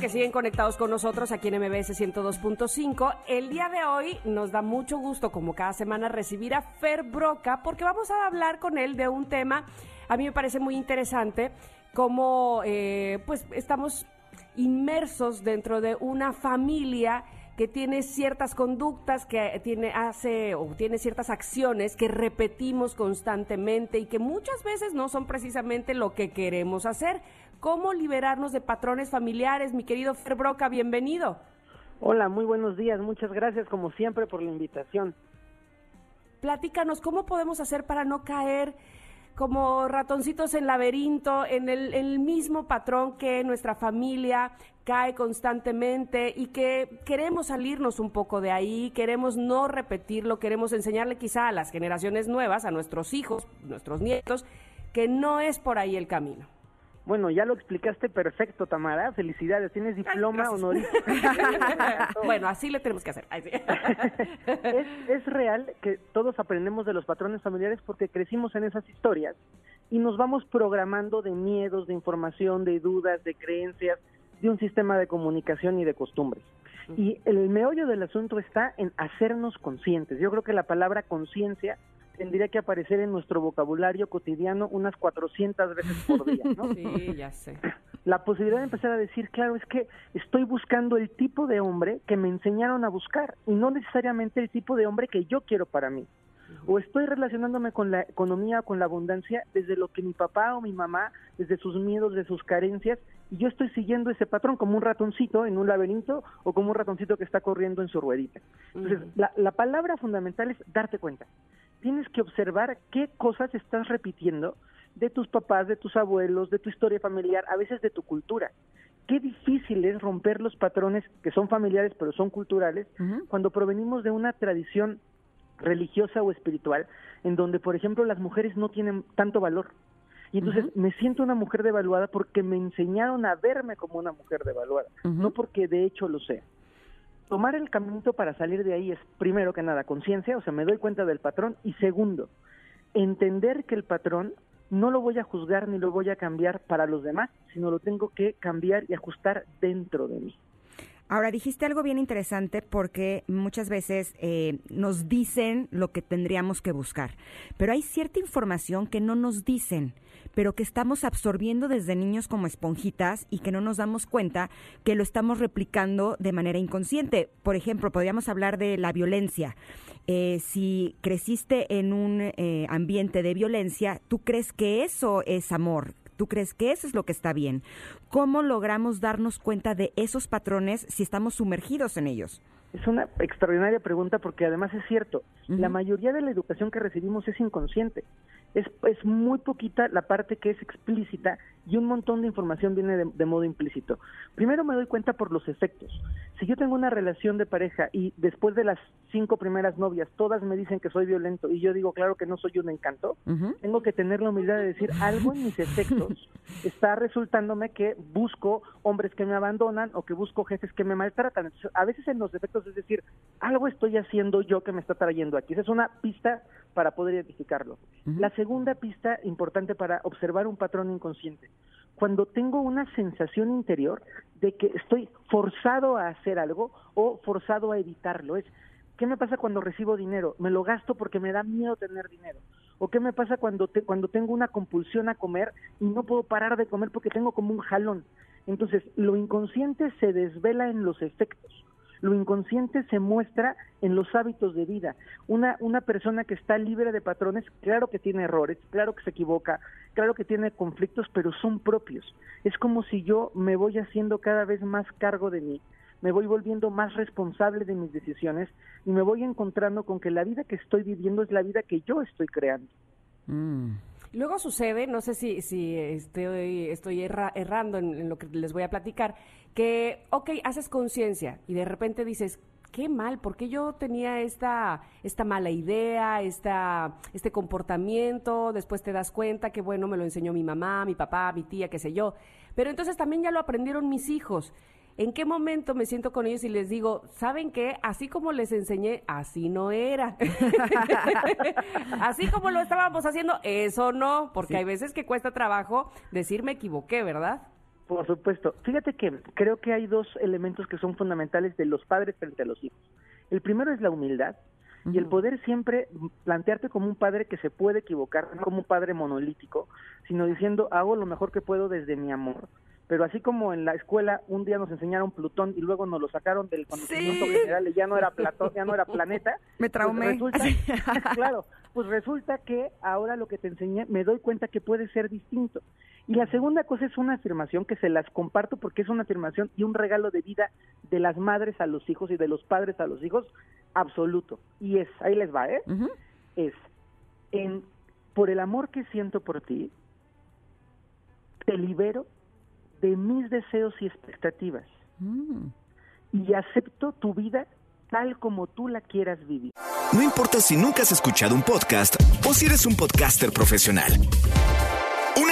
que siguen conectados con nosotros aquí en MBS 102.5. El día de hoy nos da mucho gusto, como cada semana, recibir a Fer Broca, porque vamos a hablar con él de un tema, a mí me parece muy interesante, como eh, pues estamos inmersos dentro de una familia que tiene ciertas conductas, que tiene, hace o tiene ciertas acciones que repetimos constantemente y que muchas veces no son precisamente lo que queremos hacer. ¿Cómo liberarnos de patrones familiares? Mi querido Fer Broca, bienvenido. Hola, muy buenos días. Muchas gracias como siempre por la invitación. Platícanos, ¿cómo podemos hacer para no caer como ratoncitos en laberinto, en el, el, mismo patrón que nuestra familia cae constantemente y que queremos salirnos un poco de ahí, queremos no repetirlo, queremos enseñarle quizá a las generaciones nuevas, a nuestros hijos, nuestros nietos, que no es por ahí el camino. Bueno, ya lo explicaste perfecto, Tamara. Felicidades, tienes diploma honorífico. bueno, así le tenemos que hacer. es, es real que todos aprendemos de los patrones familiares porque crecimos en esas historias y nos vamos programando de miedos, de información, de dudas, de creencias, de un sistema de comunicación y de costumbres. Y el meollo del asunto está en hacernos conscientes. Yo creo que la palabra conciencia tendría que aparecer en nuestro vocabulario cotidiano unas 400 veces por día, ¿no? Sí, ya sé. La posibilidad de empezar a decir, claro, es que estoy buscando el tipo de hombre que me enseñaron a buscar y no necesariamente el tipo de hombre que yo quiero para mí. O estoy relacionándome con la economía con la abundancia desde lo que mi papá o mi mamá, desde sus miedos, de sus carencias, y yo estoy siguiendo ese patrón como un ratoncito en un laberinto o como un ratoncito que está corriendo en su ruedita. Entonces, la, la palabra fundamental es darte cuenta tienes que observar qué cosas estás repitiendo de tus papás, de tus abuelos, de tu historia familiar, a veces de tu cultura. Qué difícil es romper los patrones que son familiares pero son culturales cuando provenimos de una tradición religiosa o espiritual en donde, por ejemplo, las mujeres no tienen tanto valor. Y entonces me siento una mujer devaluada porque me enseñaron a verme como una mujer devaluada, no porque de hecho lo sea tomar el camino para salir de ahí es, primero que nada, conciencia, o sea, me doy cuenta del patrón, y segundo, entender que el patrón no lo voy a juzgar ni lo voy a cambiar para los demás, sino lo tengo que cambiar y ajustar dentro de mí. Ahora, dijiste algo bien interesante porque muchas veces eh, nos dicen lo que tendríamos que buscar, pero hay cierta información que no nos dicen pero que estamos absorbiendo desde niños como esponjitas y que no nos damos cuenta que lo estamos replicando de manera inconsciente. Por ejemplo, podríamos hablar de la violencia. Eh, si creciste en un eh, ambiente de violencia, tú crees que eso es amor, ¿Tú crees que eso es lo que está bien? ¿Cómo logramos darnos cuenta de esos patrones si estamos sumergidos en ellos? Es una extraordinaria pregunta porque además es cierto, la mayoría de la educación que recibimos es inconsciente es, es muy poquita la parte que es explícita y un montón de información viene de, modo implícito. Primero me doy cuenta por los efectos. Si yo tengo una relación de pareja y después de las cinco primeras novias todas me dicen que soy violento y yo digo, claro que no soy un encanto, tengo que tener la humildad de decir, algo en mis efectos está resultándome que busco hombres que me abandonan o que busco jefes que me maltratan. a veces en los efectos es decir, algo estoy haciendo yo que me está trayendo aquí. Esa es una pista para poder identificarlo. La segunda pista importante para observar un patrón inconsciente. Cuando tengo una sensación interior de que estoy forzado a hacer algo o forzado a evitarlo, es ¿qué me pasa cuando recibo dinero? Me lo gasto porque me da miedo tener dinero. ¿O qué me pasa cuando, cuando tengo una compulsión a comer y no puedo parar de comer porque tengo como un jalón? Entonces, lo inconsciente se desvela en los efectos. Lo inconsciente se muestra en los hábitos de vida. Una, una persona que está libre de patrones, claro que tiene errores, claro que se equivoca, claro que tiene conflictos, pero son propios. Es como si yo me voy haciendo cada vez más cargo de mí, me voy volviendo más responsable de mis decisiones y me voy encontrando con que la vida que estoy viviendo es la vida que yo estoy creando. Mm. Luego sucede, no sé si, si estoy, estoy errando en, en, lo que les voy a platicar, que, ok, haces conciencia y de repente dices, qué mal, porque yo tenía esta, esta mala idea, esta, este comportamiento, después te das cuenta que, bueno, me lo enseñó mi mamá, mi papá, mi tía, qué sé yo, pero entonces también ya lo aprendieron mis hijos. ¿En qué momento me siento con ellos y les digo, ¿saben qué? Así como les enseñé, así no era. así como lo estábamos haciendo, eso no, porque hay veces que cuesta trabajo decir me equivoqué, ¿verdad? Por supuesto. Fíjate que creo que hay dos elementos que son fundamentales de los padres frente a los hijos. El primero es la humildad y el poder siempre plantearte como un padre que se puede equivocar, no como un padre monolítico, sino diciendo hago lo mejor que puedo desde mi amor. Pero así como en la escuela un día nos enseñaron Plutón y luego nos lo sacaron del conocimiento general y ya no era Platón, ya no era planeta. Me pues traumé. claro, pues resulta que ahora lo que te enseñé me doy cuenta que puede ser distinto. Y la segunda cosa es una afirmación que se las comparto porque es una afirmación y un regalo de vida de las madres a los hijos y de los padres a los hijos absoluto. Y es, ahí les va, ¿eh? Es, en, por el amor que siento por ti, te libero de mis deseos y expectativas. Mm. Y acepto tu vida tal como tú la quieras vivir. No importa si nunca has escuchado un podcast o si eres un podcaster profesional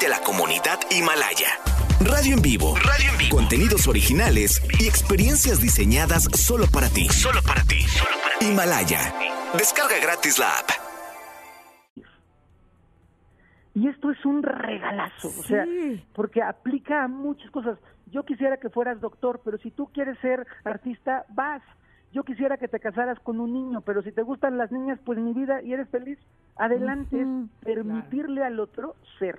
de la comunidad Himalaya. Radio en vivo. Radio en vivo. Contenidos originales y experiencias diseñadas solo para ti. Solo para ti. Himalaya. Descarga gratis la app. Y esto es un regalazo, o sea, porque aplica a muchas cosas. Yo quisiera que fueras doctor, pero si tú quieres ser artista, vas. Yo quisiera que te casaras con un niño, pero si te gustan las niñas, pues mi vida y eres feliz, adelante, es permitirle al otro ser.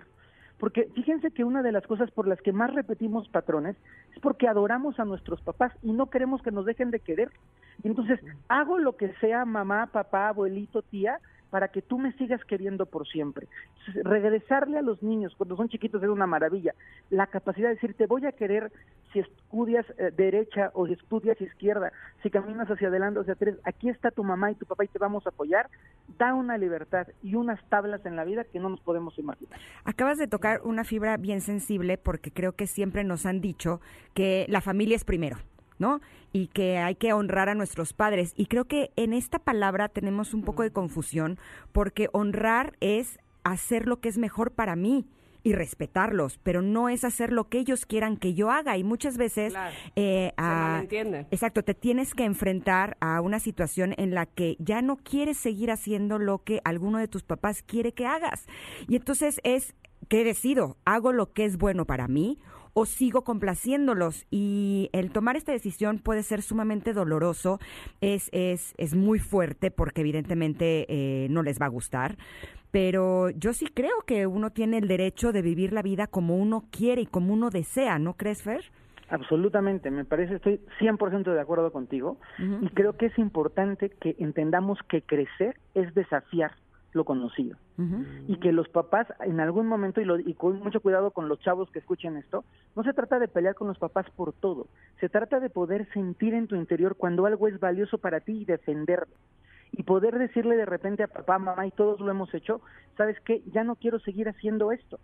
Porque fíjense que una de las cosas por las que más repetimos patrones es porque adoramos a nuestros papás y no queremos que nos dejen de querer. Entonces hago lo que sea mamá, papá, abuelito, tía, para que tú me sigas queriendo por siempre. regresarle a los niños cuando son chiquitos es una maravilla. La capacidad de decir, te voy a querer si estudias eh, derecha o si estudias izquierda, si caminas hacia adelante o hacia atrás, aquí está tu mamá y tu papá y te vamos a apoyar, da una libertad y unas tablas en la vida que no nos podemos imaginar. Acabas de tocar una fibra bien sensible porque creo que siempre nos han dicho que la familia es primero. ¿No? Y que hay que honrar a nuestros padres. Y creo que en esta palabra tenemos un poco de confusión porque honrar es hacer lo que es mejor para mí y respetarlos, pero no es hacer lo que ellos quieran que yo haga. Y muchas veces, eh, exacto, te tienes que enfrentar a una situación en la que ya no quieres seguir haciendo lo que alguno de tus papás quiere que hagas. Y entonces es, ¿qué decido? ¿Hago lo que es bueno para mí? O sigo complaciéndolos. Y el tomar esta decisión puede ser sumamente doloroso, es, es, es muy fuerte porque evidentemente eh, no les va a gustar. Pero yo sí creo que uno tiene el derecho de vivir la vida como uno quiere y como uno desea, ¿no crees, Fer? Absolutamente, me parece, estoy 100% de acuerdo contigo y creo que es importante que entendamos que crecer es desafiar lo conocido. Y que los papás en algún momento, y, lo, y con mucho cuidado con los chavos que escuchen esto, no se trata de pelear con los papás por todo, se trata de poder sentir en tu interior cuando algo es valioso para ti y defenderlo. Y poder decirle de repente a papá, mamá, y todos lo hemos hecho, ¿sabes qué? Ya no quiero seguir haciendo esto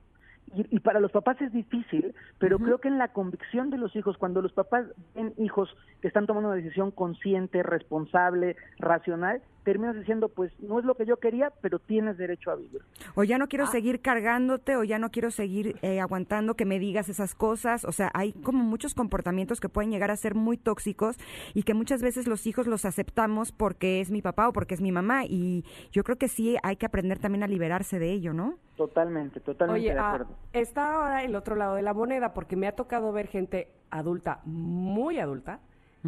y, para los papás es difícil, pero creo que en la convicción de los hijos, cuando los papás ven hijos que están tomando una decisión consciente, responsable, racional, terminas diciendo, pues no es lo que yo quería, pero tienes derecho a vivir. O ya no quiero ah. seguir cargándote, o ya no quiero seguir eh, aguantando que me digas esas cosas. O sea, hay como muchos comportamientos que pueden llegar a ser muy tóxicos y que muchas veces los hijos los aceptamos porque es mi papá o porque es mi mamá. Y yo creo que sí hay que aprender también a liberarse de ello, ¿no? Totalmente, totalmente de ah, acuerdo. está ahora el otro lado de la moneda, porque me ha tocado ver gente adulta, muy adulta,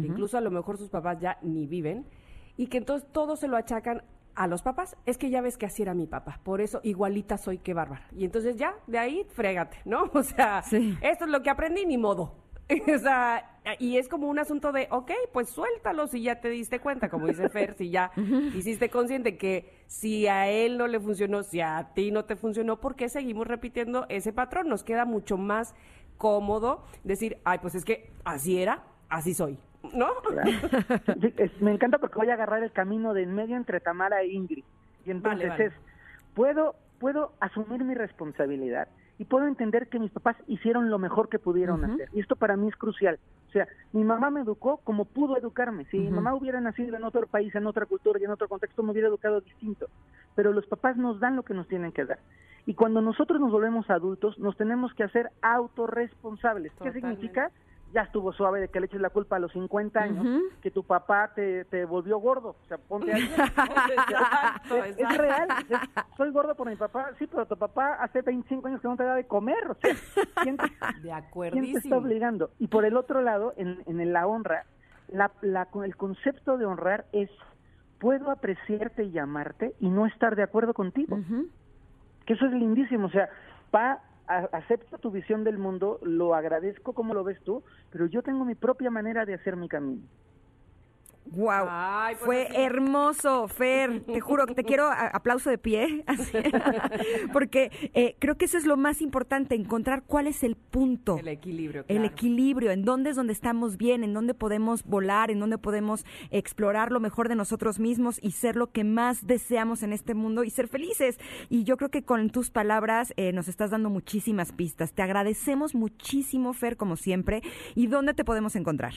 incluso a lo mejor sus papás ya ni viven, y que entonces todo se lo achacan a los papás. Es que ya ves que así era mi papá, por eso igualita soy que bárbara. Y entonces ya, de ahí, frégate, ¿no? O sea, esto es lo que aprendí, ni modo. o sea, y es como un asunto de, ok, pues suéltalo si ya te diste cuenta, como dice Fer, si ya hiciste consciente que si a él no le funcionó, si a ti no te funcionó, ¿por qué seguimos repitiendo ese patrón? Nos queda mucho más cómodo decir, ay, pues es que así era, así soy, ¿no? me encanta porque voy a agarrar el camino de en medio entre Tamara e Ingrid. Y entonces es, puedo puedo asumir mi responsabilidad y puedo entender que mis papás hicieron lo mejor que pudieron hacer. Y esto para mí es crucial. O sea, mi mamá me educó como pudo educarme. Si mi mamá hubiera nacido en otro país, en otra cultura y en otro contexto, me hubiera educado distinto. Pero los papás nos dan lo que nos tienen que dar. Y cuando nosotros nos volvemos adultos, nos tenemos que hacer autorresponsables. ¿Qué significa? Ya estuvo suave de que le eches la culpa a los 50 años, que tu papá te, te, volvió gordo. O sea, ponte ahí. es, real. soy gordo por mi papá. Sí, pero tu papá hace 25 años que no te da de comer. O sea, ¿quién te, de ¿quién te está obligando? Y por el otro lado, en, en la honra, la, la, el concepto de honrar es, puedo apreciarte y llamarte y no estar de acuerdo contigo. Que eso es lindísimo. O sea, acepto tu visión del mundo, lo agradezco como lo ves tú, pero yo tengo mi propia manera de hacer mi camino. Wow, pues fue hermoso, Fer. Te juro que te quiero aplauso de pie, porque eh, creo que eso es lo más importante, encontrar cuál es el punto. El equilibrio. El equilibrio, en dónde es donde estamos bien, en dónde podemos volar, en dónde podemos explorar lo mejor de nosotros mismos y ser lo que más deseamos en este mundo y ser felices. Y yo creo que con tus palabras eh, nos estás dando muchísimas pistas. Te agradecemos muchísimo, Fer, como siempre. ¿Y dónde te podemos encontrar?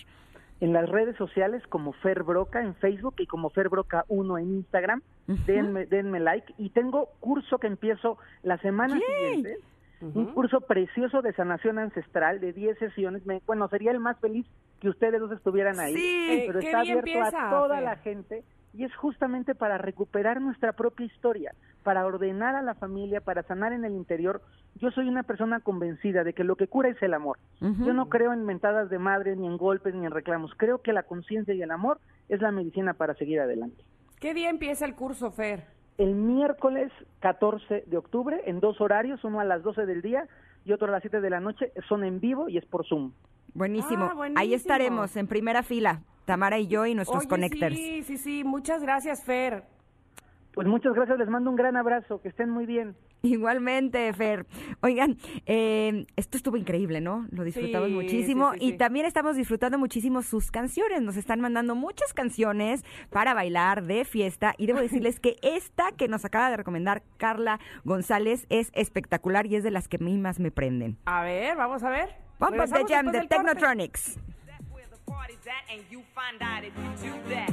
En las redes sociales como Fer Broca en Facebook y como Fer Broca 1 en Instagram. denme, like. Y tengo curso que empiezo la semana siguiente. Un curso precioso de sanación ancestral de 10 sesiones. bueno, sería el más feliz que ustedes dos estuvieran ahí. Sí, pero está abierto a toda la gente y es justamente para recuperar nuestra propia historia, para ordenar a la familia, para sanar en el interior. Yo soy una persona convencida de que lo que cura es el amor. Yo no creo en mentadas de madre, ni en golpes, ni en reclamos. Creo que la conciencia y el amor es la medicina para seguir adelante. ¿Qué día empieza el curso, Fer? El miércoles 14 de octubre, en dos horarios, uno a las 12 del día y otro a las 7 de la noche. Son en vivo y es por Zoom. Buenísimo. Ah, Ahí estaremos en primera fila. Tamara y yo y nuestros connectors. Sí, sí, sí, muchas gracias, Fer. Pues muchas gracias, les mando un gran abrazo, que estén muy bien. Igualmente, Fer. Oigan, eh, esto estuvo increíble, ¿no? Lo disfrutamos muchísimo y también estamos disfrutando muchísimo sus canciones. Nos están mandando muchas canciones para bailar de fiesta y debo decirles que esta que nos acaba de recomendar Carla González es espectacular y es de las que a mí más me prenden. A ver, vamos a ver. Up the Jam de Technotronics. party's at, and